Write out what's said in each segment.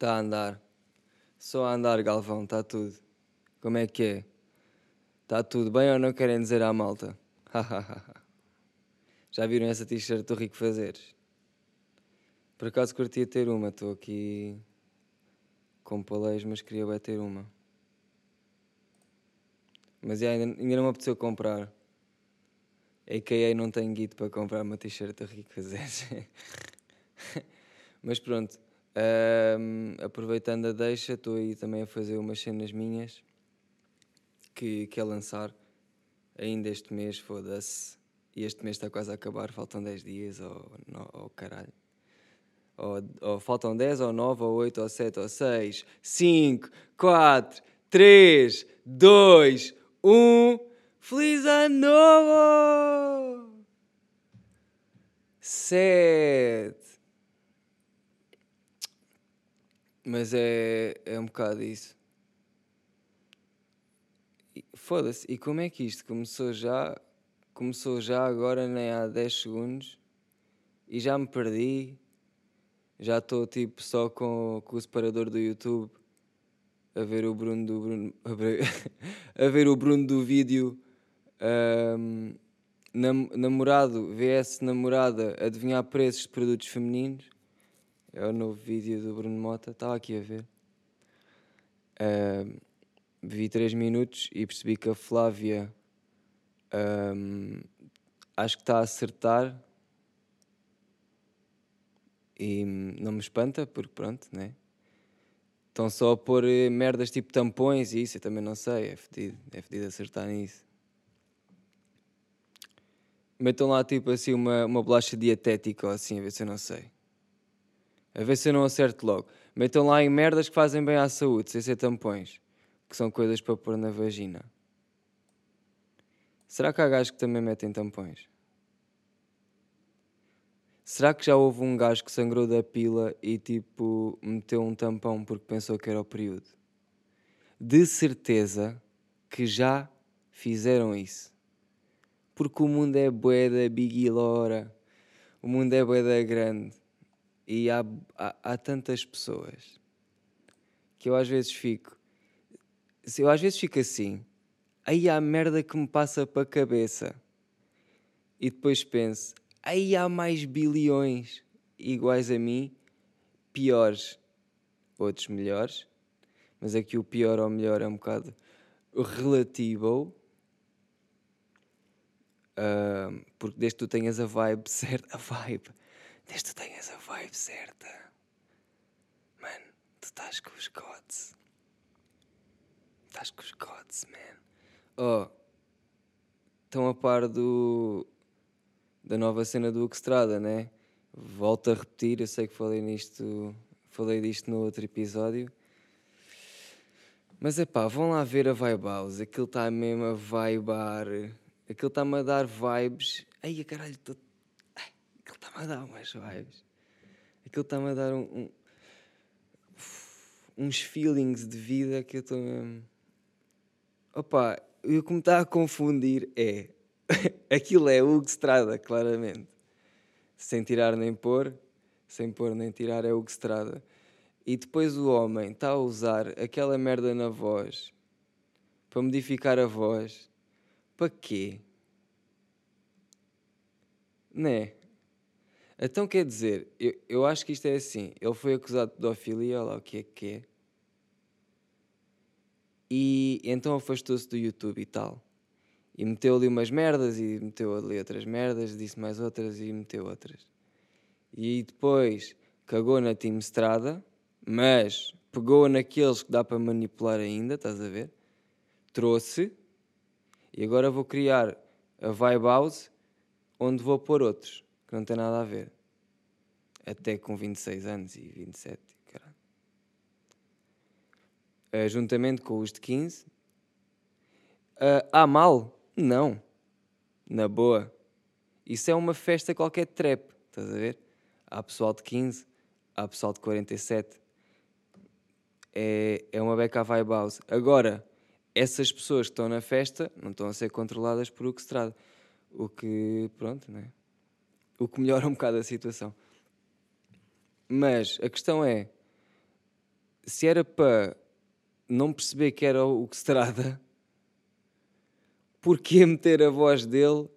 Está a andar. Só a andar, Galvão, está tudo. Como é que é? Está tudo bem ou não querem dizer à malta? Já viram essa t-shirt do Rico Fazeres? Por acaso curtia ter uma, estou aqui com paleios, mas queria bem ter uma. Mas ainda, ainda não me apeteceu comprar. A.K.A. não tenho guito para comprar uma t-shirt do Rico Fazeres. mas pronto, um, aproveitando a deixa, estou aí também a fazer umas cenas minhas que quer lançar ainda este mês, foda-se. E este mês está quase a acabar, faltam 10 dias, ou, oh, oh, caralho. Ou, ou, faltam 10, ou 9, ou 8, ou 7, ou 6, 5, 4, 3, 2, 1. Feliz ano novo! 7. Mas é, é um bocado isso. Foda-se, e como é que isto começou já? Começou já agora, nem há 10 segundos, e já me perdi. Já estou tipo só com, com o separador do YouTube a ver o Bruno do Bruno, a ver, o Bruno do vídeo um, nam, namorado vs namorada adivinhar preços de produtos femininos. É o novo vídeo do Bruno Mota, estava aqui a ver. Um, vi 3 minutos e percebi que a Flávia um, acho que está a acertar e não me espanta, porque pronto, né? Estão só a pôr eh, merdas tipo tampões e isso, eu também não sei, é fedido, é fedido acertar nisso. Metam lá tipo assim uma, uma bolacha dietética ou assim, a ver se eu não sei. A ver se eu não acerto logo. Metam lá em merdas que fazem bem à saúde, sem ser tampões, que são coisas para pôr na vagina. Será que há gajos que também metem tampões? Será que já houve um gajo que sangrou da pila e tipo meteu um tampão porque pensou que era o período? De certeza que já fizeram isso. Porque o mundo é boeda big lora. O mundo é boeda grande. E há, há, há tantas pessoas que eu às vezes fico. Eu às vezes fico assim. Aí há merda que me passa para a cabeça. E depois penso, aí há mais bilhões iguais a mim, piores, outros melhores, mas aqui o pior ou melhor é um bocado relativo, uh, porque desde que tu tenhas a vibe certa, a vibe, desde que tenhas a vibe certa, mano, tu estás com os gods, estás com os gods, man. Oh, estão a par do da nova cena do Extrada, né? Volto a repetir, eu sei que falei nisto, falei disto no outro episódio. Mas é pá, vão lá ver a Vibe House, aquilo está mesmo a vibar, aquilo está-me a dar vibes. Ai, caralho, tô... Está-me a dar umas vibes. Aquilo está-me a dar um, um, uns feelings de vida que eu estou mesmo. Opa, o que me está a confundir é aquilo é Hugo claramente. Sem tirar nem pôr, sem pôr nem tirar, é Hugo. E depois o homem está a usar aquela merda na voz para modificar a voz. Para quê? Né? Então quer dizer, eu, eu acho que isto é assim. Ele foi acusado de pedofilia, olha lá o que é que é. E então afastou-se do YouTube e tal. E meteu ali umas merdas e meteu ali outras merdas, disse mais outras e meteu outras. E depois cagou na Team Strada, mas pegou naqueles que dá para manipular ainda, estás a ver? Trouxe e agora vou criar a Vibe House onde vou pôr outros que não tem nada a ver. Até com 26 anos e 27, caralho. Uh, juntamente com os de 15. Uh, há mal? Não. Na boa. Isso é uma festa qualquer de trap, estás a ver? Há pessoal de 15, há pessoal de 47. É, é uma beca vibe house. Agora, essas pessoas que estão na festa não estão a ser controladas por o que se trata. O que, pronto, né? O que melhora um bocado a situação. Mas a questão é: se era para não perceber que era o que se trata, porquê meter a voz dele?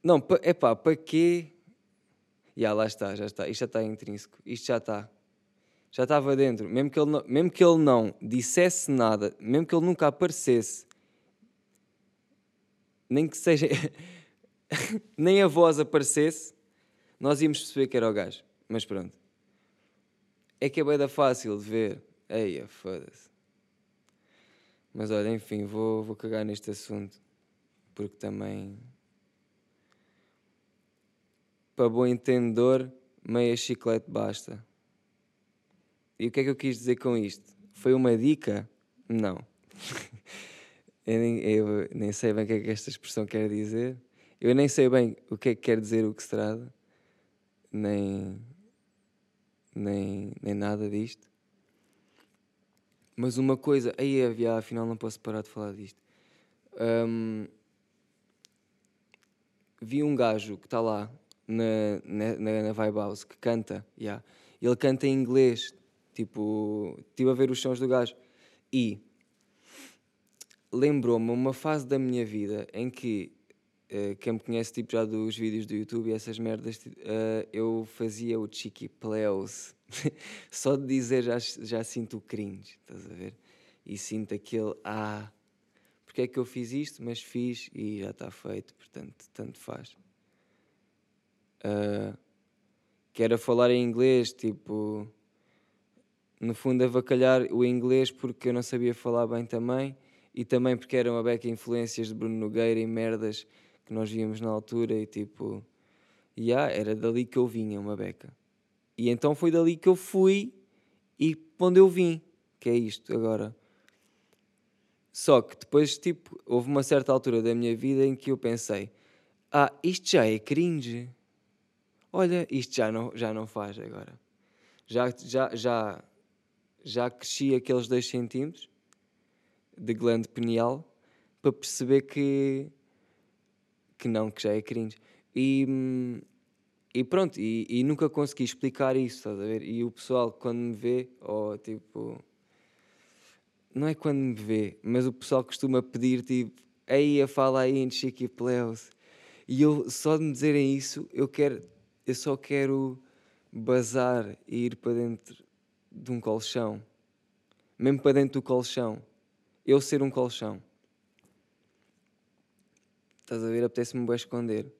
Não, é pá, para quê? E lá está, já está, isto já está intrínseco, isto já está. Já estava dentro, mesmo que, ele não, mesmo que ele não dissesse nada, mesmo que ele nunca aparecesse, nem que seja, nem a voz aparecesse, nós íamos perceber que era o gajo. Mas pronto. É que é bem da fácil de ver. Eia, foda-se. Mas olha, enfim, vou, vou cagar neste assunto. Porque também. Para bom entendedor, meia chiclete basta. E o que é que eu quis dizer com isto? Foi uma dica? Não. eu, nem, eu nem sei bem o que é que esta expressão quer dizer. Eu nem sei bem o que é que quer dizer o que se trata. Nem, nem, nem nada disto. Mas uma coisa, aí havia, afinal não posso parar de falar disto. Um, vi um gajo que está lá na, na, na Vibe House que canta, yeah. ele canta em inglês, tipo, estive a ver os sons do gajo e lembrou-me uma fase da minha vida em que uh, quem me conhece tipo já dos vídeos do YouTube e essas merdas, uh, eu fazia o cheeky plays Só de dizer já, já sinto o cringe, estás a ver? E sinto aquele, ah, porque é que eu fiz isto? Mas fiz e já está feito, portanto, tanto faz. Uh, que era falar em inglês, tipo, no fundo, avacalhar o inglês porque eu não sabia falar bem também e também porque era uma beca influências de Bruno Nogueira e merdas que nós víamos na altura e tipo, yeah, era dali que eu vinha, uma beca. E então foi dali que eu fui e onde eu vim, que é isto agora. Só que depois, tipo, houve uma certa altura da minha vida em que eu pensei: ah, isto já é cringe. Olha, isto já não, já não faz agora. Já, já, já, já cresci aqueles 2 centímetros de glande pineal para perceber que, que não, que já é cringe. E, hum, e pronto, e, e, nunca consegui explicar isso, estás a ver? E o pessoal, quando me vê, ou tipo. Não é quando me vê, mas o pessoal costuma pedir, tipo, aí a fala aí em Chiqui Pleus. E eu, só de me dizerem isso, eu quero. Eu só quero bazar e ir para dentro de um colchão. Mesmo para dentro do colchão. Eu ser um colchão. Estás a ver? Apetece-me bem esconder.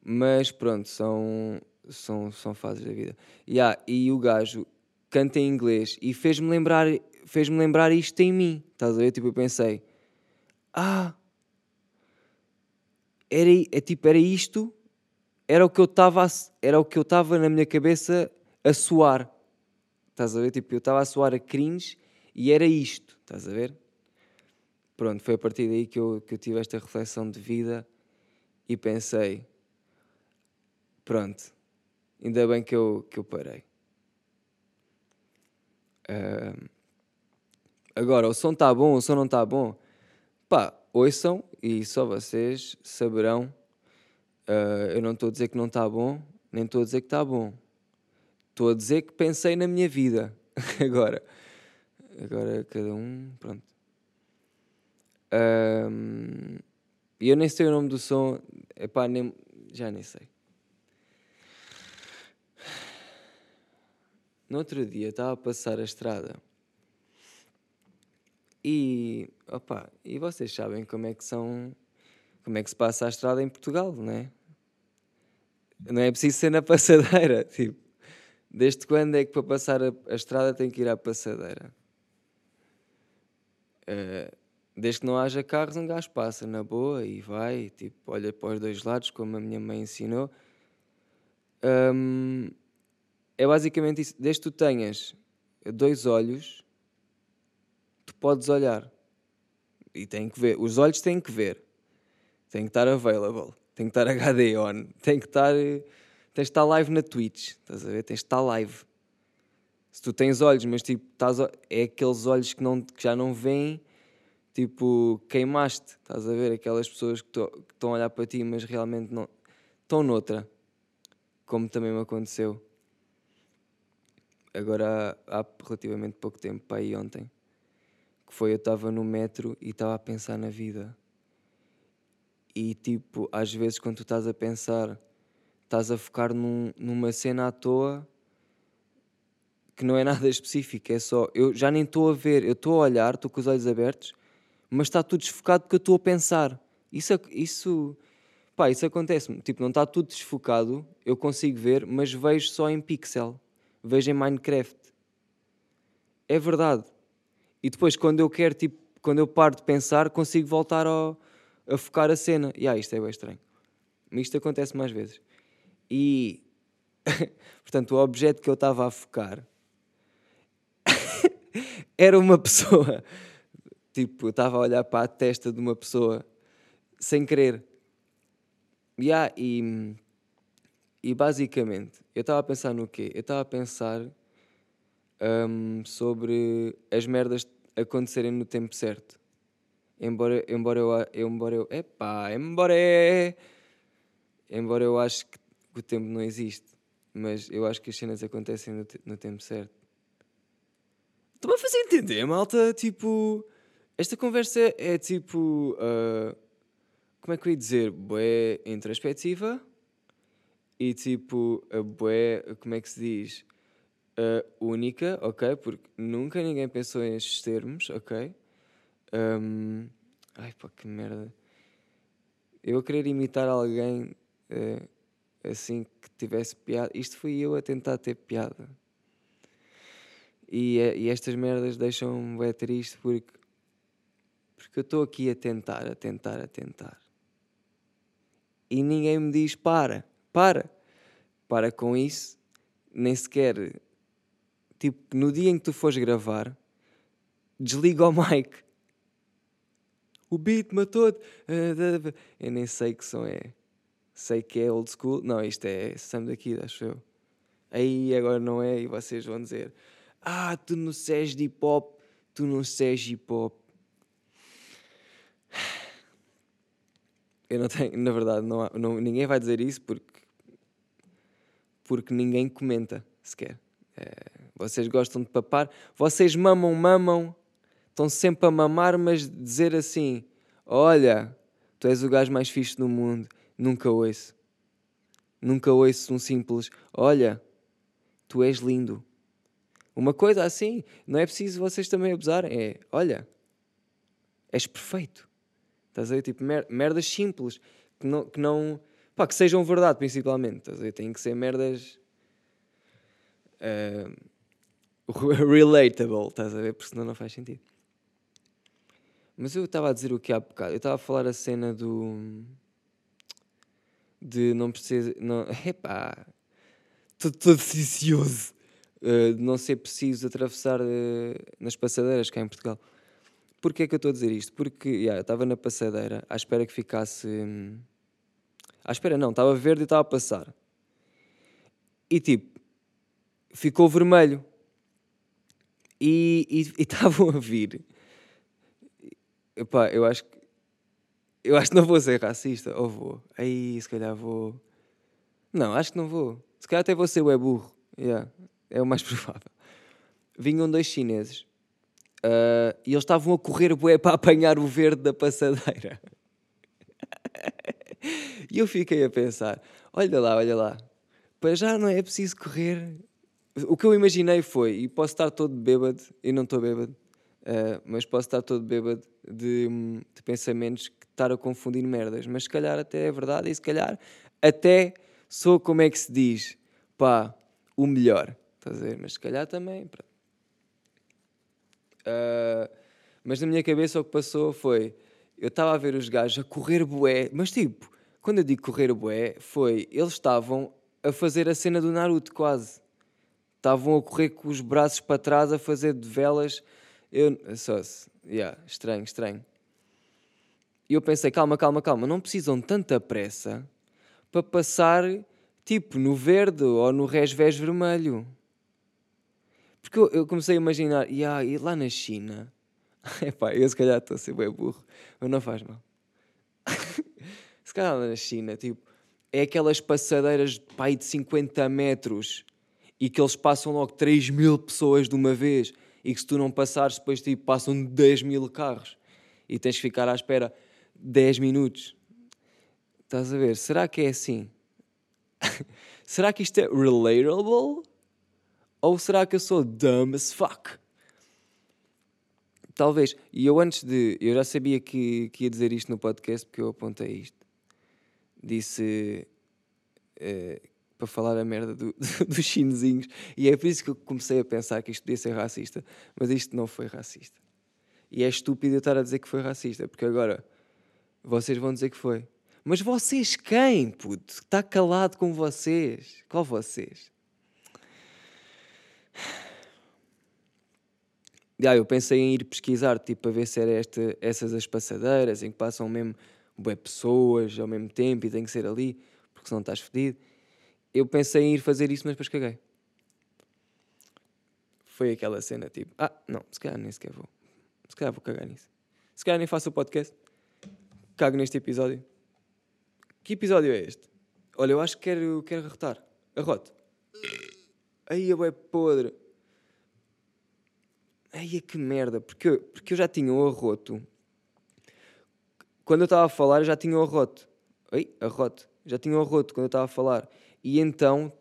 Mas pronto, são, são, são fases da vida. Yeah, e o gajo canta em inglês e fez-me lembrar, fez lembrar isto em mim. Estás a ver? Tipo, eu pensei, ah, era, é, tipo, era isto, era o que eu estava era o que eu na minha cabeça a soar. Estás a ver? Tipo, eu estava a soar a cringe e era isto. Estás a ver? Pronto, foi a partir daí que eu, que eu tive esta reflexão de vida e pensei, Pronto, ainda bem que eu, que eu parei. Uh, agora, o som está bom, o som não está bom. Pá, ouçam e só vocês saberão. Uh, eu não estou a dizer que não está bom, nem estou a dizer que está bom. Estou a dizer que pensei na minha vida. agora, agora cada um, pronto. E eu nem sei o nome do som, epá, nem, já nem sei. No outro dia estava a passar a estrada e, opa, e vocês sabem como é que são, como é que se passa a estrada em Portugal, não é? Não é preciso ser na passadeira, tipo, desde quando é que para passar a, a estrada tem que ir à passadeira? Uh, desde que não haja carros, um gajo passa na boa e vai, tipo, olha para os dois lados, como a minha mãe ensinou. É basicamente isso. Desde que tu tenhas dois olhos, tu podes olhar. E tem que ver. Os olhos têm que ver. Tem que estar available. Tem que estar HD on. Tem que estar. Tens de estar live na Twitch. Estás a ver? Tens de estar live. Se tu tens olhos, mas tipo, estás, é aqueles olhos que, não, que já não veem, tipo, queimaste. Estás a ver? Aquelas pessoas que, estão a olhar para ti, mas realmente não. Estão noutra. Como também me aconteceu. agora há, há relativamente pouco tempo, para aí ontem, que foi eu estava no metro e estava a pensar na vida. E tipo, às vezes quando tu estás a pensar, estás a focar num, numa cena à toa que não é nada específico, é só, eu já nem estou a ver, eu estou a olhar, estou com os olhos abertos, mas está tudo desfocado porque eu estou a pensar. Isso, isso, pá, isso acontece-me, tipo, não está tudo desfocado, eu consigo ver, mas vejo só em pixel, vejo em Minecraft. É verdade. E depois, quando eu quero, tipo, quando eu paro de pensar, consigo voltar ao, a focar a cena. E ah, isto é bem estranho. Isto acontece mais vezes. E, portanto, o objeto que eu estava a focar era uma pessoa. Tipo, eu estava a olhar para a testa de uma pessoa sem querer. Yeah, e, e basicamente, eu estava a pensar no quê? Eu estava a pensar um, sobre as merdas acontecerem no tempo certo. Embora, embora eu, embora eu, epá, embora é, embora eu acho que o tempo não existe, mas eu acho que as cenas acontecem no, no tempo certo. Estou-me a fazer entender, malta. Tipo, esta conversa é tipo. Uh, como é que eu ia dizer? Boé introspectiva e tipo, a boé. Como é que se diz? Uh, única, ok? Porque nunca ninguém pensou nestes termos, ok? Um, ai pá, que merda. Eu a querer imitar alguém uh, assim que tivesse piada. Isto fui eu a tentar ter piada. E, e estas merdas deixam-me triste porque, porque eu estou aqui a tentar, a tentar, a tentar. E ninguém me diz para, para, para com isso. Nem sequer, tipo, no dia em que tu fores gravar, desliga o mic. O beat matou-te. Eu nem sei que som é. Sei que é old school. Não, isto é Sam daqui, acho eu. Aí agora não é, e vocês vão dizer: ah, tu não és de hip hop, tu não és hip hop. Eu não tenho, na verdade, não, há, não ninguém vai dizer isso porque, porque ninguém comenta sequer. É, vocês gostam de papar, vocês mamam, mamam, estão sempre a mamar, mas dizer assim: Olha, tu és o gajo mais fixe do mundo, nunca ouço. Nunca ouço um simples: Olha, tu és lindo. Uma coisa assim, não é preciso vocês também abusarem. É, olha, és perfeito. Estás a ver? Tipo, mer merdas simples, que não, que não. Pá, que sejam verdade, principalmente. Estás a ver? Tem que ser merdas. Uh, relatable, estás a ver? Porque senão não faz sentido. Mas eu estava a dizer o que há bocado. Eu estava a falar a cena do. De não precisa. Não, epá. Estou todo. Eh, de não ser preciso atravessar uh, nas passadeiras cá em Portugal. Porquê é que eu estou a dizer isto? Porque yeah, eu estava na passadeira à espera que ficasse. Hum, à espera, não, estava verde e estava a passar. E tipo, ficou vermelho. E estavam a vir. Epá, eu acho que. Eu acho que não vou ser racista. Ou vou. Aí, se calhar vou. Não, acho que não vou. Se calhar até vou ser o burro. Yeah. É o mais provável. Vinham dois chineses uh, e eles estavam a correr bué para apanhar o verde da passadeira. e eu fiquei a pensar: olha lá, olha lá, para já não é preciso correr. O que eu imaginei foi, e posso estar todo bêbado, e não estou bêbado, uh, mas posso estar todo bêbado de, de pensamentos que estar a confundir merdas, mas se calhar até é verdade, e se calhar até sou, como é que se diz, pá, o melhor. Estás a ver? Mas se calhar também. Uh, mas na minha cabeça o que passou foi. Eu estava a ver os gajos a correr bué, mas tipo, quando eu digo correr bué, foi. Eles estavam a fazer a cena do Naruto quase. Estavam a correr com os braços para trás a fazer de velas. Eu. Só se. Yeah, estranho, estranho. E eu pensei, calma, calma, calma, não precisam de tanta pressa para passar tipo no verde ou no resvés vermelho. Porque eu, eu comecei a imaginar, yeah, e lá na China, epá, eu se calhar estou a ser bem burro, mas não faz mal. se calhar lá na China, tipo, é aquelas passadeiras pai de 50 metros e que eles passam logo 3 mil pessoas de uma vez e que se tu não passares, depois tipo, passam 10 mil carros e tens que ficar à espera 10 minutos. Estás a ver? Será que é assim? será que isto é relatable? Ou será que eu sou dumb as fuck? Talvez. E eu antes de. Eu já sabia que, que ia dizer isto no podcast porque eu apontei isto. Disse. Uh, para falar a merda do, dos chinesinhos. E é por isso que eu comecei a pensar que isto podia ser racista. Mas isto não foi racista. E é estúpido eu estar a dizer que foi racista, porque agora vocês vão dizer que foi. Mas vocês quem, puto? Está calado com vocês? Qual vocês? Ah, eu pensei em ir pesquisar, tipo, para ver se era esta, essas as passadeiras em que passam mesmo bué pessoas ao mesmo tempo e tem que ser ali, porque senão estás fedido. Eu pensei em ir fazer isso, mas depois caguei. Foi aquela cena tipo, ah, não, se calhar nem sequer vou. Se calhar vou cagar nisso. Se calhar nem faço o podcast. Cago neste episódio. Que episódio é este? Olha, eu acho que quero, quero arrotar. Arrote. Aí é podre. Ai, que merda, porque eu, porque eu já tinha o arroto. Quando eu estava a falar, eu já tinha o arroto. Ai, arroto. Já tinha o arroto quando eu estava a falar. E então,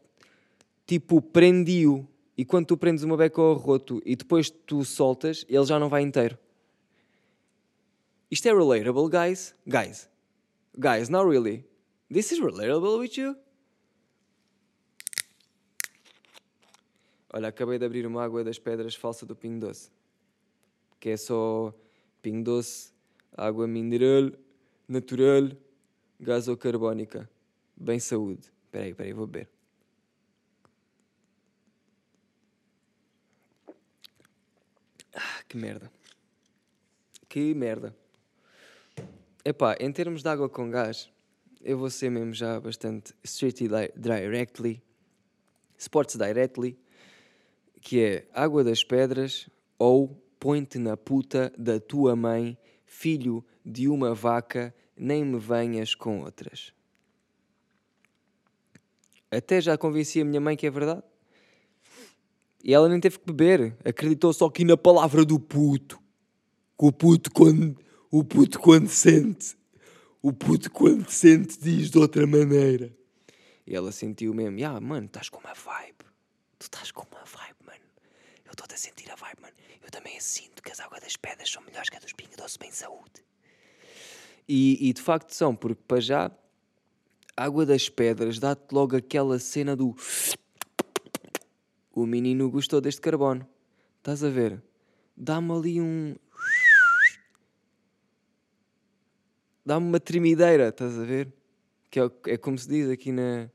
tipo, prendi-o. E quando tu prendes uma beca ao arroto e depois tu soltas, ele já não vai inteiro. Isto é relatable, guys? Guys. Guys, not really. This is relatable with you? Olha, acabei de abrir uma água das pedras falsa do Pingo Doce. Que é só Pingo Doce, água mineral, natural, gasocarbónica. Bem saúde. Espera aí, espera aí, vou beber. Ah, que merda. Que merda. Epá, em termos de água com gás, eu vou ser mesmo já bastante straight directly, sports directly, que é água das pedras ou põe-te na puta da tua mãe, filho de uma vaca, nem me venhas com outras. Até já convenci a minha mãe que é verdade. E ela nem teve que beber, acreditou só aqui na palavra do puto. Que o puto quando, o puto quando sente, o puto quando sente diz de outra maneira. E ela sentiu mesmo, ah, mano, estás com uma vibe. Tu estás com uma vibe estou a sentir a vibe, mano. Eu também sinto que as águas das pedras são melhores que as dos Pingo Doce Bem Saúde. E, e de facto são, porque para já, água das pedras dá-te logo aquela cena do. O menino gostou deste carbono. Estás a ver? Dá-me ali um. Dá-me uma tremideira, estás a ver? Que é, é como se diz aqui na.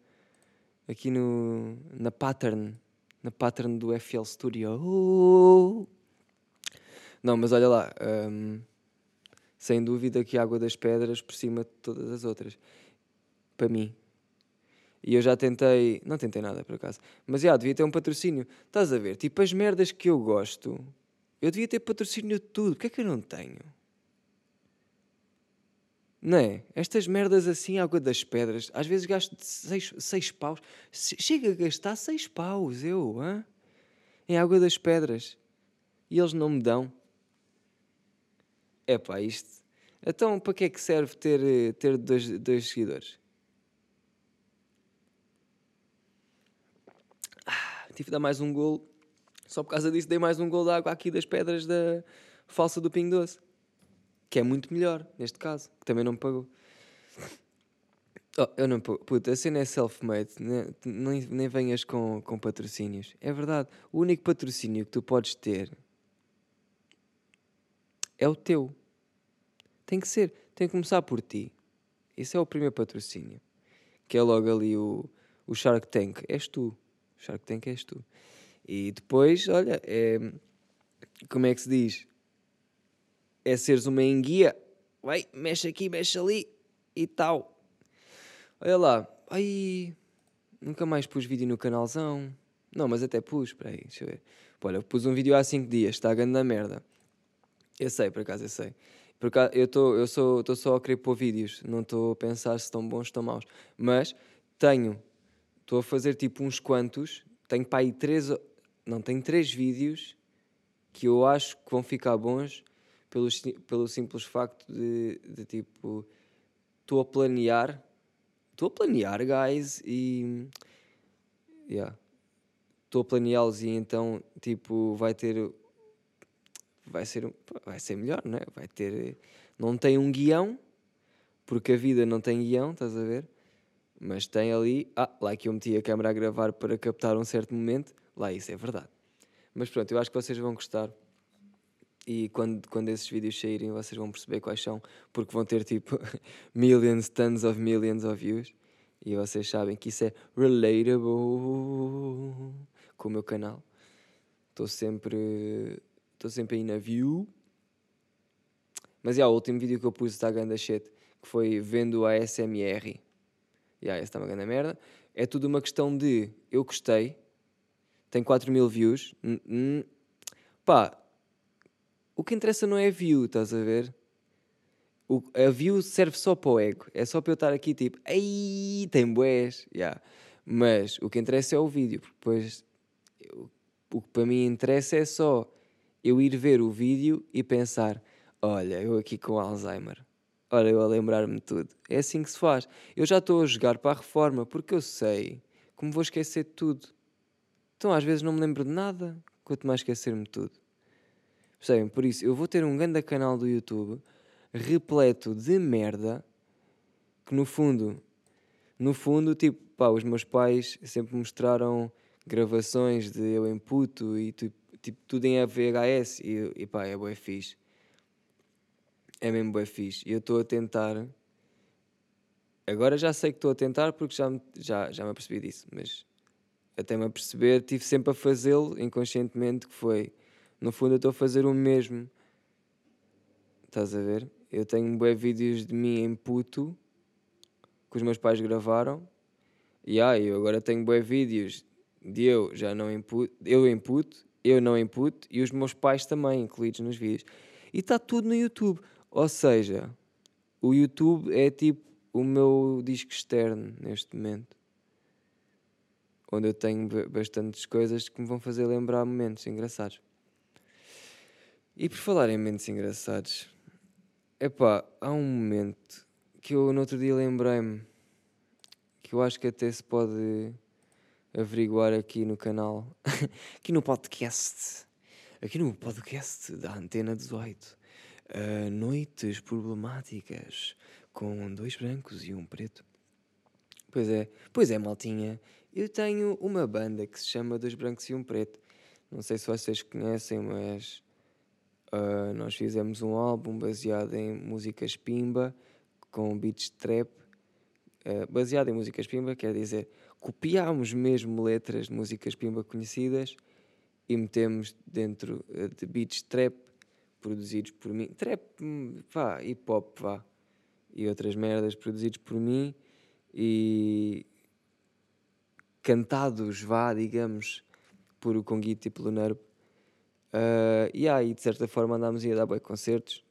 Aqui no. Na pattern na pattern do FL Studio. Não, mas olha lá, um, sem dúvida que a Água das Pedras por cima de todas as outras. Para mim. E eu já tentei, não tentei nada por acaso, mas já devia ter um patrocínio. Estás a ver? Tipo as merdas que eu gosto, eu devia ter patrocínio de tudo. Que é que eu não tenho? Não é? Estas merdas assim, água das pedras, às vezes gasto seis, seis paus. Chega a gastar seis paus, eu, hã? em água das pedras. E eles não me dão. É pá, isto. Então, para que é que serve ter, ter dois, dois seguidores? Ah, tive de dar mais um gol. Só por causa disso dei mais um gol de água aqui das pedras da falsa do Pingo Doce que é muito melhor, neste caso, que também não me pagou. Oh, eu não puta, a cena é self-made, né? nem, nem venhas com, com patrocínios. É verdade, o único patrocínio que tu podes ter é o teu. Tem que ser, tem que começar por ti. Esse é o primeiro patrocínio. Que é logo ali o, o Shark Tank. És tu. O Shark Tank és tu. E depois, olha, é, como é que se diz? É seres uma enguia, vai, mexe aqui, mexe ali e tal. Olha lá, ai, nunca mais pus vídeo no canalzão. Não, mas até pus, espera aí, deixa eu ver. Pô, olha, pus um vídeo há 5 dias, está a grande merda. Eu sei, por acaso, eu sei. Por acaso, eu estou eu sou, só a querer pôr vídeos, não estou a pensar se estão bons ou estão maus. Mas tenho, estou a fazer tipo uns quantos tenho para aí três. Não, tenho três vídeos que eu acho que vão ficar bons pelo, pelo simples facto de, de tipo. Estou a planear. Estou a planear, guys, e. Yeah. Estou a planeá-los e então, tipo, vai ter. Vai ser, vai ser melhor, não é? Vai ter. Não tem um guião, porque a vida não tem guião, estás a ver? Mas tem ali. Ah, lá que eu meti a câmera a gravar para captar um certo momento. Lá isso é verdade. Mas pronto, eu acho que vocês vão gostar. E quando, quando esses vídeos saírem, vocês vão perceber quais são, porque vão ter tipo millions, tons of millions of views. E vocês sabem que isso é relatable com o meu canal. Estou sempre. Estou sempre aí na view. Mas é, o último vídeo que eu pus está grande shit, que foi vendo a SMR yeah, essa está uma grande merda. É tudo uma questão de eu gostei, tem 4 mil views. Pá, o que interessa não é a view, estás a ver? O, a view serve só para o ego. É só para eu estar aqui tipo, ei, tem boés. Yeah. Mas o que interessa é o vídeo, porque depois eu, o que para mim interessa é só eu ir ver o vídeo e pensar: olha, eu aqui com Alzheimer Ora, eu a lembrar-me de tudo. É assim que se faz. Eu já estou a jogar para a reforma porque eu sei como vou esquecer de tudo. Então às vezes não me lembro de nada, quanto mais esquecer-me de tudo. Percebem? Por isso, eu vou ter um grande canal do YouTube repleto de merda que no fundo, no fundo, tipo, pá, os meus pais sempre mostraram gravações de eu em puto e tipo, tipo tudo em VHS e, e pá, é bué fixe é mesmo bem fixe. E eu estou a tentar. Agora já sei que estou a tentar porque já me, já, já me apercebi disso, mas até me aperceber, tive sempre a fazê-lo inconscientemente, que foi, no fundo eu estou a fazer o mesmo. Estás a ver? Eu tenho bué vídeos de mim em puto que os meus pais gravaram. E ah, eu agora tenho bué vídeos de eu já não input, eu input, eu não input e os meus pais também incluídos nos vídeos. E está tudo no YouTube. Ou seja, o YouTube é tipo o meu disco externo neste momento. Onde eu tenho bastantes coisas que me vão fazer lembrar momentos engraçados. E por falar em momentos engraçados, epá, há um momento que eu no outro dia lembrei-me que eu acho que até se pode averiguar aqui no canal, aqui no podcast, aqui no podcast da Antena 18 uh, noites problemáticas com dois brancos e um preto. Pois é, pois é, maltinha. Eu tenho uma banda que se chama Dois Brancos e um Preto. Não sei se vocês conhecem, mas uh, nós fizemos um álbum baseado em músicas pimba com beats trap. Uh, baseado em músicas pimba, quer dizer, copiámos mesmo letras de músicas pimba conhecidas e metemos dentro de beats trap produzidos por mim, trap, vá, hip hop, vá, e outras merdas produzidos por mim e cantados, vá, digamos, por o Conguito e pelo Nervo. Uh, e aí, de certa forma, andámos a dar bem concertos,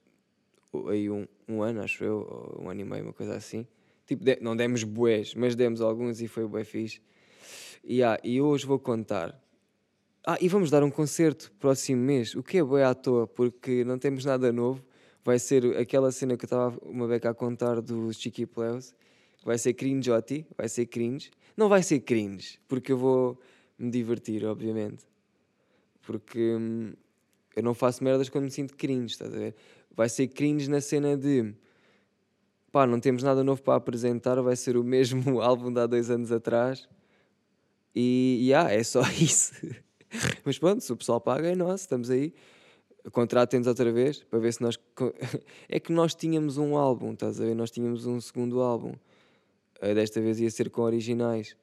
aí um, um ano, acho eu, um ano e meio, uma coisa assim. Tipo, de, não demos bués, mas demos alguns e foi bem fixe. E, e hoje vou contar ah, e vamos dar um concerto próximo mês, o que é bem à toa, porque não temos nada novo. Vai ser aquela cena que eu estava uma beca a contar do Chiqui Pleus, vai ser cringeotti, vai ser cringe. Não vai ser cringe, porque eu vou me divertir, obviamente. Porque hum, eu não faço merdas quando me sinto cringe, estás a ver? Vai ser cringe na cena de pá, não temos nada novo para apresentar, vai ser o mesmo álbum de há dois anos atrás. E, ah, é só isso. Mas pronto, se o pessoal paga, é nosso, estamos aí. Contratem-nos outra vez para ver se nós. É que nós tínhamos um álbum, estás a ver? Nós tínhamos um segundo álbum. Uh, desta vez ia ser com originais.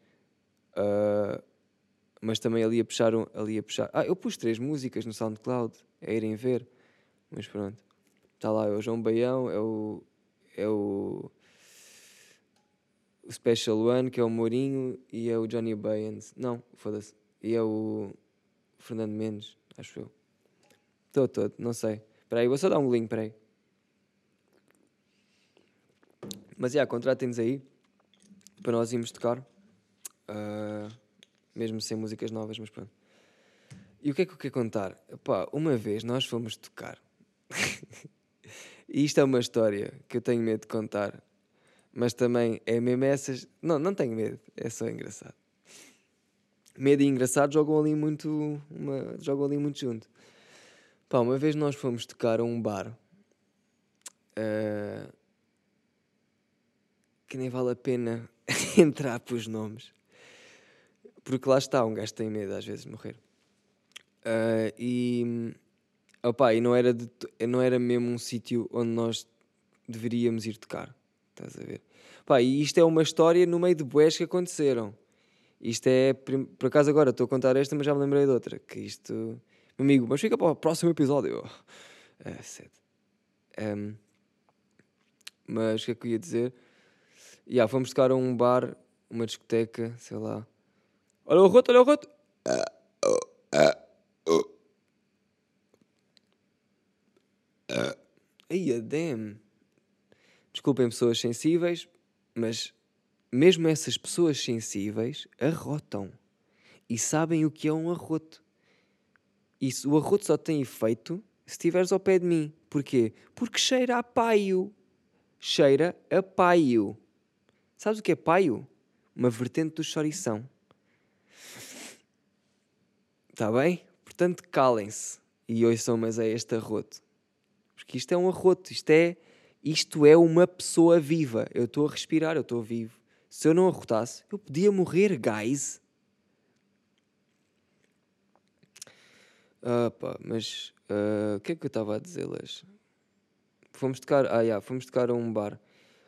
Uh, mas também ali a puxar, ali a puxar. Ah, eu pus três músicas no SoundCloud, é irem ver. Mas pronto. Está lá, é o João Baião, é o. É o. O Special One, que é o Mourinho, e é o Johnny Bayans. Não, foda-se. E é o. Fernando Mendes, acho eu. Todo, todo, não sei. Espera aí, vou só dar um link, espera aí. Mas, já, yeah, contratem-nos aí para nós irmos tocar. Uh, mesmo sem músicas novas, mas pronto. E o que é que eu quero contar? Uma vez nós fomos tocar. e isto é uma história que eu tenho medo de contar. Mas também é mesmo essas. Não, não tenho medo, é só engraçado. Medo e engraçado jogam ali muito. Uma... Jogam ali muito junto. Pá, uma vez nós fomos tocar a um bar. Uh... Que nem vale a pena entrar pelos nomes. Porque lá está, um gajo tem medo às vezes de morrer. Uh, e, opa, e não era, de, não era mesmo um sítio onde nós deveríamos ir tocar. Estás a ver? Pá, e isto é uma história no meio de boés que aconteceram. Isto é, por acaso agora estou a contar esta, mas já me lembrei de outra. Que isto, meu amigo, mas fica para o próximo episódio. É, sede. Um, mas o que é que eu ia dizer? Yeah, fomos tocar a um bar, uma discoteca, sei lá. Olha o roto, olha o roto. Aí, a damn. Desculpem pessoas sensíveis, mas mesmo essas pessoas sensíveis arrotam e sabem o que é um arroto. Isso, o arroto só tem efeito se estiveres ao pé de mim. Porquê? Porque cheira a paio. Cheira a paio. Sabes o que é paio? Uma vertente do chorição. Está bem? Portanto, calem-se e ouçam, mas é este arroto. Porque isto é um arroto, isto é, isto é uma pessoa viva. Eu estou a respirar, eu estou vivo. Se eu não arrotasse, eu podia morrer, guys. Ah, pá, mas uh, o que é que eu estava a dizer-las? Fomos tocar, ah, yeah, fomos tocar a um bar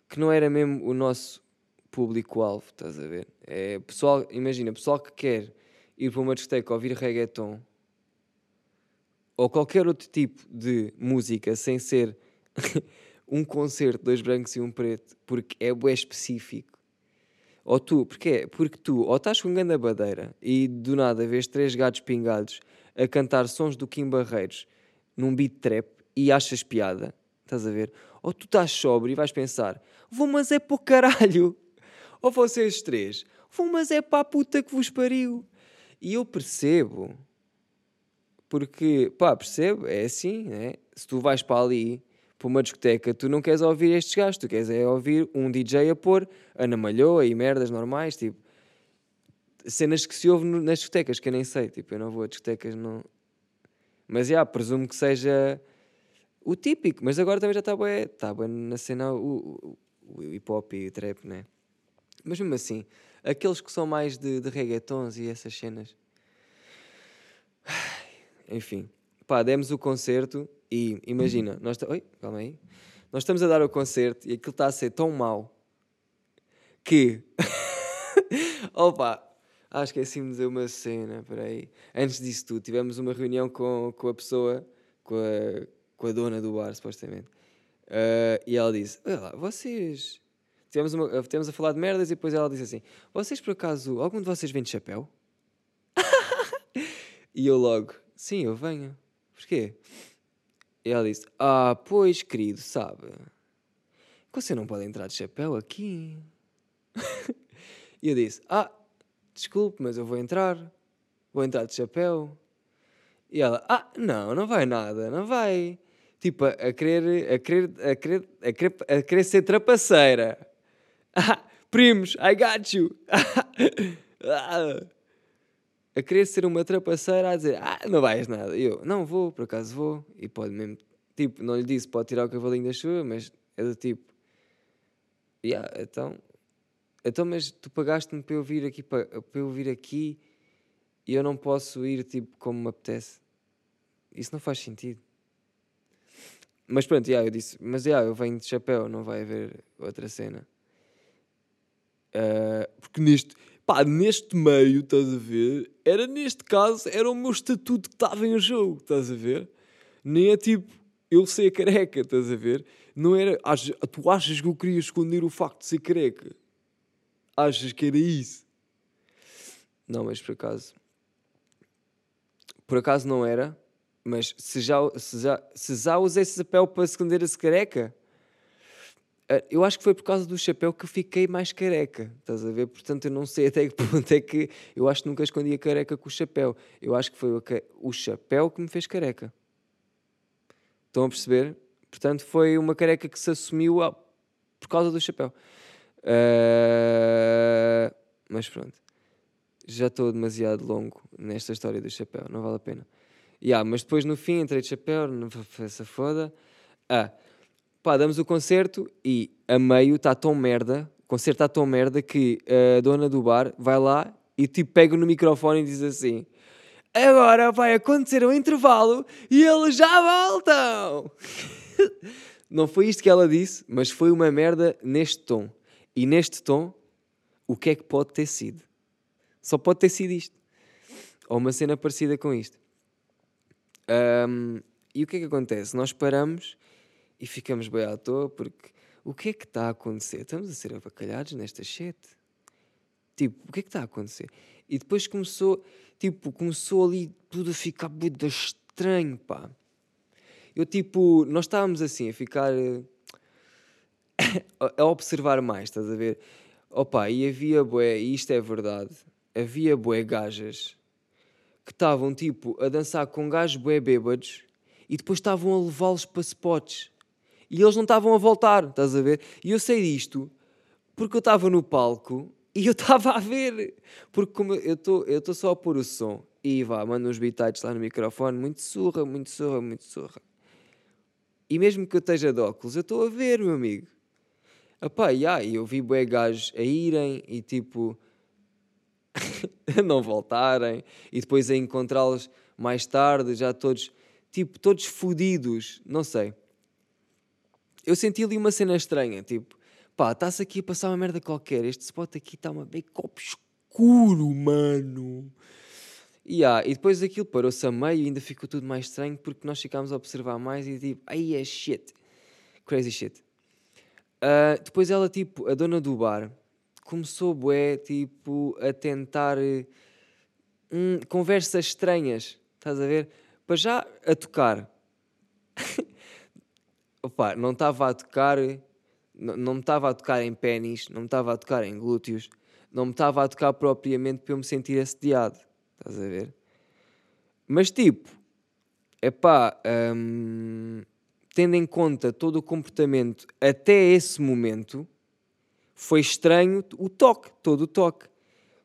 que não era mesmo o nosso público-alvo, estás a ver? É pessoal, imagina, pessoal que quer ir para uma discoteca ouvir reggaeton ou qualquer outro tipo de música sem ser um concerto, dois brancos e um preto, porque é bué específico. Ou tu, porque Porque tu ou estás com ganda badeira e do nada vês três gatos pingados a cantar sons do Kim Barreiros num beat trap e achas piada, estás a ver? Ou tu estás sóbrio e vais pensar, vou mas é para o caralho. Ou vocês três, vou mas é para a puta que vos pariu. E eu percebo, porque, pá, percebo, é assim, né? Se tu vais para ali, para uma discoteca, tu não queres ouvir estes gajos, tu queres é ouvir um DJ a pôr Ana Malhoa e merdas normais, tipo, cenas que se ouve nas discotecas, que eu nem sei, tipo, eu não vou a discotecas, não. Mas, já, yeah, presumo que seja o típico, mas agora também já está bem, está bem na cena o, o, o hip hop e o trap, né? Mas mesmo assim, aqueles que são mais de, de reggaetons e essas cenas. Enfim, pá, demos o concerto e imagina, nós. Oi, calma aí. Nós estamos a dar o concerto e aquilo está a ser tão mau que. Opa, ah, esqueci-me de dizer uma cena, peraí. Antes disso tudo, tivemos uma reunião com, com a pessoa, com a, com a dona do bar, supostamente. Uh, e ela disse: Olha lá, vocês Tivemos, uma, tivemos a falar de merdas e depois ela disse assim: Vocês por acaso, algum de vocês vem de chapéu? e eu logo: Sim, eu venho. Porquê? E ela disse: Ah, pois, querido, sabe? Você não pode entrar de chapéu aqui. e eu disse: Ah, desculpe, mas eu vou entrar. Vou entrar de chapéu. E ela: Ah, não, não vai nada, não vai. Tipo, a querer, a querer, a querer, a querer, a querer ser trapaceira. Primos, I got you. a querer ser uma trapaceira a dizer, ah, não vais nada. E eu, não vou, por acaso vou. E pode mesmo, tipo, não lhe disse, pode tirar o cavalinho da chuva, mas é do tipo, yeah, então, então, mas tu pagaste-me para eu vir aqui, para, para eu vir aqui e eu não posso ir, tipo, como me apetece. Isso não faz sentido. Mas pronto, yeah, eu disse, mas yeah, eu venho de chapéu, não vai haver outra cena. Uh, porque neste, pá, neste meio, estás a ver? Era neste caso, era o meu estatuto que estava em jogo, estás a ver? Nem é tipo eu ser careca, estás a ver? Não era. Tu achas que eu queria esconder o facto de ser careca? Achas que era isso? Não, mas por acaso. Por acaso não era, mas se já, se já, se já usei esse papel para esconder esse careca, eu acho que foi por causa do chapéu que eu fiquei mais careca, estás a ver? Portanto, eu não sei até que ponto é que eu acho que nunca escondi a careca com o chapéu. Eu acho que foi o, chapéu que me fez careca. Estão a perceber? Portanto, foi uma careca que se assumiu a, por causa do chapéu. Uh, mas pronto. Já estou demasiado longo nesta história do chapéu, não vale a pena. Yeah, mas depois no fim entrei de chapéu, não essa foda. Ah, pá, damos o concerto e a meio está tão merda, o concerto está tão merda que a dona do bar vai lá e tipo pega no microfone e diz assim: Agora vai acontecer um intervalo e eles já voltam! Não foi isto que ela disse, mas foi uma merda neste tom. E neste tom, o que é que pode ter sido? Só pode ter sido isto. Ou uma cena parecida com isto. Um, e o que é que acontece? Nós paramos e ficamos bem à toa porque o que é que está a acontecer? Estamos a ser avacalhados nesta shit. Tipo, o que é que está a acontecer? E depois começou, tipo, começou ali tudo a ficar muito estranho, pá. Eu, tipo, nós estávamos assim a ficar eh, a observar mais, estás a ver? Opa, e havia bué, e isto é verdade, havia bué gajas que estavam, tipo, a dançar com gajos bué bêbados e depois estavam a levá-los para spots e eles não estavam a voltar, estás a ver? E eu sei disto porque eu estava no palco e eu estava a ver. Porque como eu estou só a pôr o som e vá, mando uns bitites lá no microfone, muito surra, muito surra, muito surra. E mesmo que eu esteja de óculos, eu estou a ver, meu amigo. Epá, yeah, eu vi bué gajos a irem e tipo a não voltarem e depois a encontrá-los mais tarde, já todos, tipo, todos fodidos, não sei eu senti ali uma cena estranha, tipo, pá, está-se aqui a passar uma merda qualquer, este spot aqui está uma bem escuro, mano. E, ah, e depois aquilo parou-se a meio e ainda ficou tudo mais estranho porque nós ficámos a observar mais e tipo, aí é shit, crazy shit. Uh, depois ela, tipo, a dona do bar, começou, bué, tipo, a tentar hum, conversas estranhas, estás a ver? Para já a tocar. opa, não estava a tocar, não, não me estava a tocar em pênis, não me estava a tocar em glúteos, não me estava a tocar propriamente para eu me sentir assediado, estás a ver? Mas tipo, é pá, hum, tendo em conta todo o comportamento até esse momento, foi estranho o toque, todo o toque.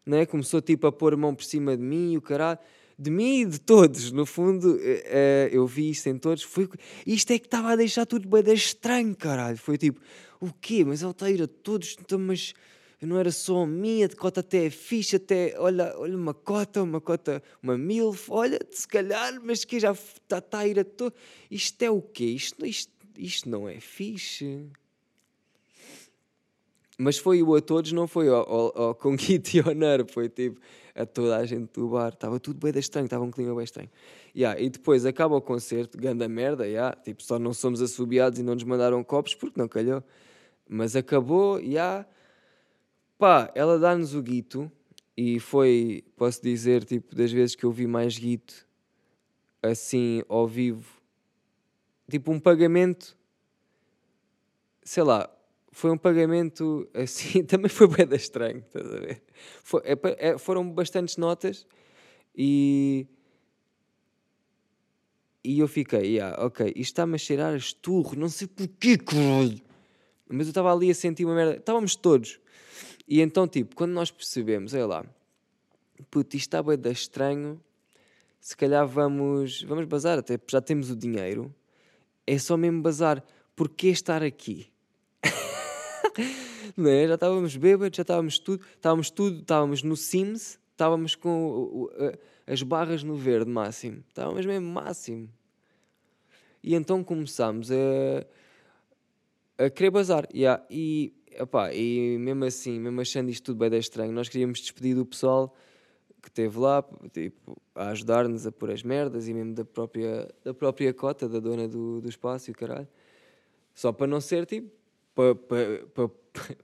Né? Começou tipo a pôr a mão por cima de mim e o caralho de mim e de todos. No fundo, uh, eu vi isto em todos. Foi, isto é que estava a deixar tudo bem estranho, caralho. Foi tipo, o quê? Mas ele está a ir a todos, então, mas não era só a minha, de cota até é fixe, até, olha, olha uma cota, uma cota, uma milf, olha, se calhar, mas que já está tá a ir a todos. Isto é o quê? Isto, isto, isto não é fixe. Mas foi o a todos, não foi ao, ao, ao com Kit e Honor, foi tipo a toda a gente do bar, estava tudo bem estranho, estava um clima bem estranho. Yeah, e depois acaba o concerto, ganda merda, yeah, tipo, só não somos assobiados e não nos mandaram copos porque não calhou. Mas acabou, yeah. pá, ela dá-nos o guito e foi, posso dizer, tipo, das vezes que eu vi mais guito assim ao vivo, tipo um pagamento, sei lá, foi um pagamento assim, também foi bem estranho, estás a ver? É, é, foram bastantes notas e. E eu fiquei, yeah, ok, isto está-me a cheirar a esturro, não sei porquê, caralho. Mas eu estava ali a sentir uma merda, estávamos todos. E então, tipo, quando nós percebemos, olha lá, puto, isto está bem estranho, se calhar vamos, vamos bazar, até já temos o dinheiro, é só mesmo bazar, porquê estar aqui? né? Já estávamos bêbados, já estávamos tudo, estávamos tudo, estávamos no Sims, estávamos com as barras no verde máximo, estávamos mesmo máximo. E então começámos a, a querer bazar. Yeah. E, epá, e mesmo assim, mesmo achando isto tudo bem estranho, nós queríamos despedir do pessoal que esteve lá tipo, a ajudar-nos a pôr as merdas e mesmo da própria, da própria cota, da dona do, do espaço e o caralho. Só para não ser tipo para, para, para,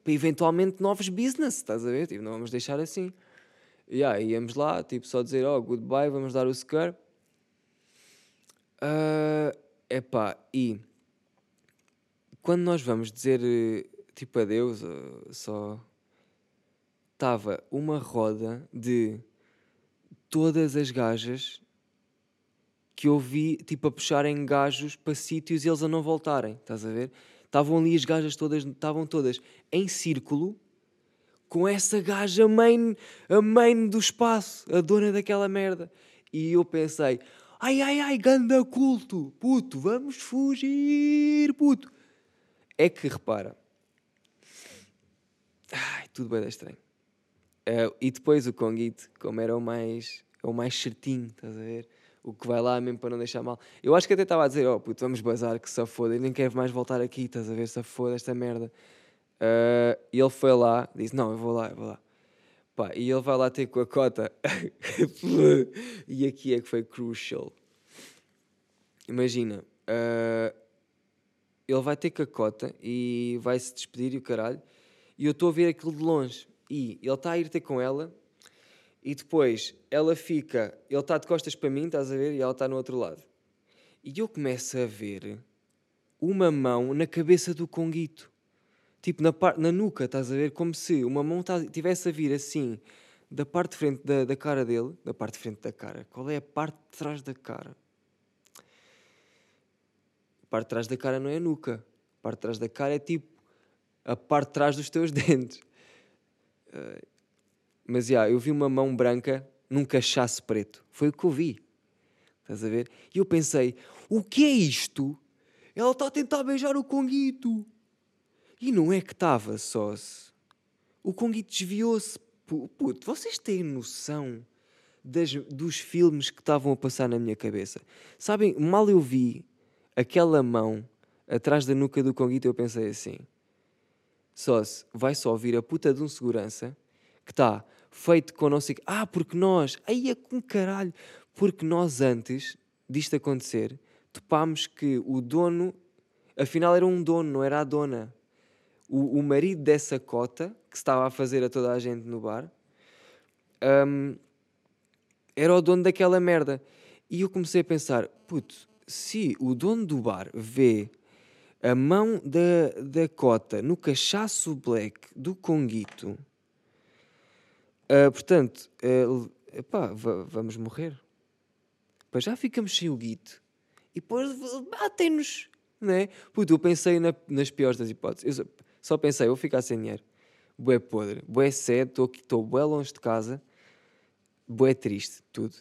eventualmente novos business, estás a ver? Tipo, não vamos deixar assim. E aí íamos lá, tipo, só dizer, oh, goodbye, vamos dar o scare. Uh, epá, e quando nós vamos dizer tipo adeus, só estava uma roda de todas as gajas que eu vi tipo a puxarem gajos para sítios e eles a não voltarem, estás a ver? Estavam ali as gajas todas, estavam todas em círculo com essa gaja main, a main do espaço, a dona daquela merda. E eu pensei, ai ai ai, ganda culto, puto, vamos fugir, puto. É que repara, ai, tudo bem estranho. Uh, e depois o Conguito, como era o mais, o mais certinho, estás a ver? O que vai lá mesmo para não deixar mal. Eu acho que até estava a dizer, oh puto, vamos bazar, que se foda, eu nem quero mais voltar aqui, estás a ver, se foda esta merda. Uh, e ele foi lá, disse: Não, eu vou lá, eu vou lá. Pá, e ele vai lá ter com a cota. e aqui é que foi crucial. Imagina, uh, ele vai ter com a cota e vai se despedir e o caralho. E eu estou a ver aquilo de longe. E ele está a ir ter com ela. E depois ela fica, ele está de costas para mim, estás a ver? E ela está no outro lado. E eu começo a ver uma mão na cabeça do Conguito tipo na, par, na nuca, estás a ver? Como se uma mão tivesse a vir assim da parte de frente da, da cara dele, da parte de frente da cara. Qual é a parte de trás da cara? A parte de trás da cara não é a nuca. A parte de trás da cara é tipo a parte de trás dos teus dentes. Uh, mas yeah, eu vi uma mão branca num cachaço preto. Foi o que eu vi. Estás a ver? E eu pensei: o que é isto? Ela está a tentar beijar o Conguito. E não é que estava só. -se. O Conguito desviou-se. Puto, vocês têm noção das, dos filmes que estavam a passar na minha cabeça? Sabem, mal eu vi aquela mão atrás da nuca do Conguito, eu pensei assim: só se vai só vir a puta de um segurança que está feito com sei. Ah, porque nós. Aí é com caralho. Porque nós antes disto acontecer topámos que o dono. Afinal era um dono, não era a dona o, o marido dessa cota, que estava a fazer a toda a gente no bar, um, era o dono daquela merda. E eu comecei a pensar, puto, se o dono do bar vê a mão da, da cota no cachaço black do Conguito, uh, portanto, uh, epá, vamos morrer. Pá, já ficamos sem o guito. E depois batem-nos, né? Puto, eu pensei na, nas piores das hipóteses. Eu, só pensei, vou ficar sem dinheiro. Bué podre, bué cedo, estou bué longe de casa, bué triste, tudo.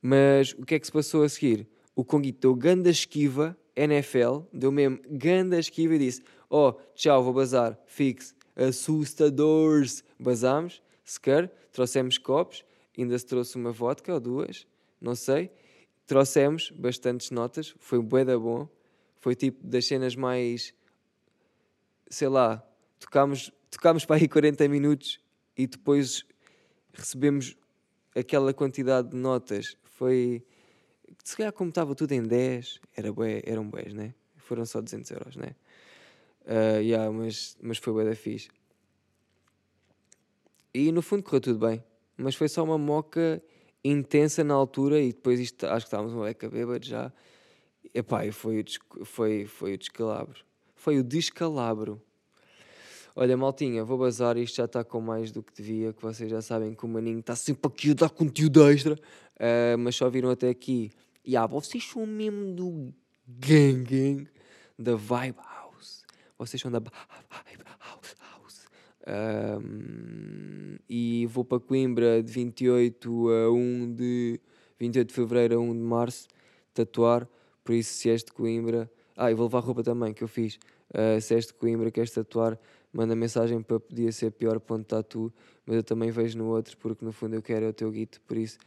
Mas o que é que se passou a seguir? O Conguito deu ganda esquiva, NFL, deu mesmo ganda esquiva e disse: Oh, tchau, vou bazar, fixe, assustadores. Bazámos, sequer, trouxemos copos, ainda se trouxe uma vodka ou duas, não sei. Trouxemos bastantes notas, foi bué da bom. Foi tipo das cenas mais sei lá, tocámos, tocámos para aí 40 minutos e depois recebemos aquela quantidade de notas. Foi. Se calhar, como estava tudo em 10, era bué, eram bués, né? Foram só 200 euros, né? Uh, yeah, mas, mas foi bué da fixe. E no fundo correu tudo bem. Mas foi só uma moca intensa na altura e depois isto, acho que estávamos uma beca bêbado já. Epá, e foi, foi, foi o descalabro. Foi o descalabro. Olha, maltinha, vou bazar, isto já está com mais do que devia, que vocês já sabem que o maninho está sempre aqui a dar conteúdo extra, uh, mas só viram até aqui. E ah, vocês são mesmo do gang gang, da Vibe House. Vocês são da Vibe. Um, e vou para Coimbra de 28 a 1 de 28 de Fevereiro a 1 de Março tatuar, por isso se és de Coimbra ah, e vou levar roupa também que eu fiz. Uh, se és de Coimbra, queres tatuar, manda mensagem para podia ser pior ponto tatu, mas eu também vejo no outro porque no fundo eu quero é o teu guito, por isso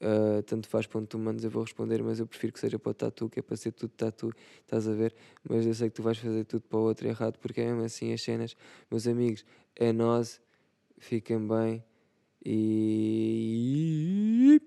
uh, tanto faz ponto tu mandas, eu vou responder, mas eu prefiro que seja para o tatu, que é para ser tudo tatu, estás a ver? Mas eu sei que tu vais fazer tudo para o outro errado, porque é mesmo assim as cenas, meus amigos, é nós, fiquem bem e